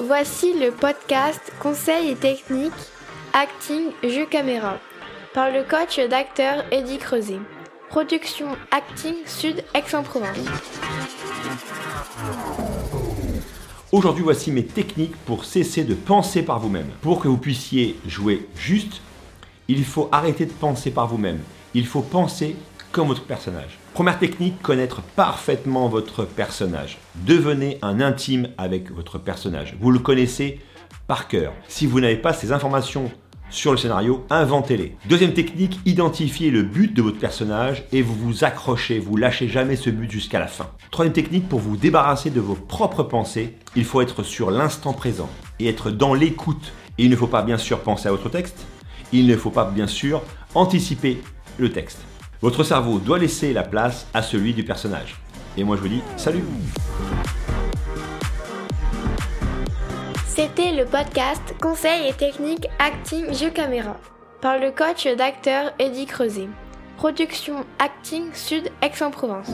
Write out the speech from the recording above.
Voici le podcast Conseils et techniques Acting Jeu Caméra par le coach d'acteur Eddie Creuset. Production Acting Sud Aix-en-Provence. Aujourd'hui, voici mes techniques pour cesser de penser par vous-même. Pour que vous puissiez jouer juste, il faut arrêter de penser par vous-même. Il faut penser comme votre personnage. Première technique, connaître parfaitement votre personnage. Devenez un intime avec votre personnage. Vous le connaissez par cœur. Si vous n'avez pas ces informations sur le scénario, inventez-les. Deuxième technique, identifiez le but de votre personnage et vous vous accrochez, vous lâchez jamais ce but jusqu'à la fin. Troisième technique, pour vous débarrasser de vos propres pensées, il faut être sur l'instant présent et être dans l'écoute. Il ne faut pas bien sûr penser à votre texte, il ne faut pas bien sûr anticiper le texte. Votre cerveau doit laisser la place à celui du personnage. Et moi je vous dis salut C'était le podcast Conseils et techniques Acting Jeu Caméra par le coach d'acteur Eddie Creuset. Production Acting Sud Aix-en-Provence.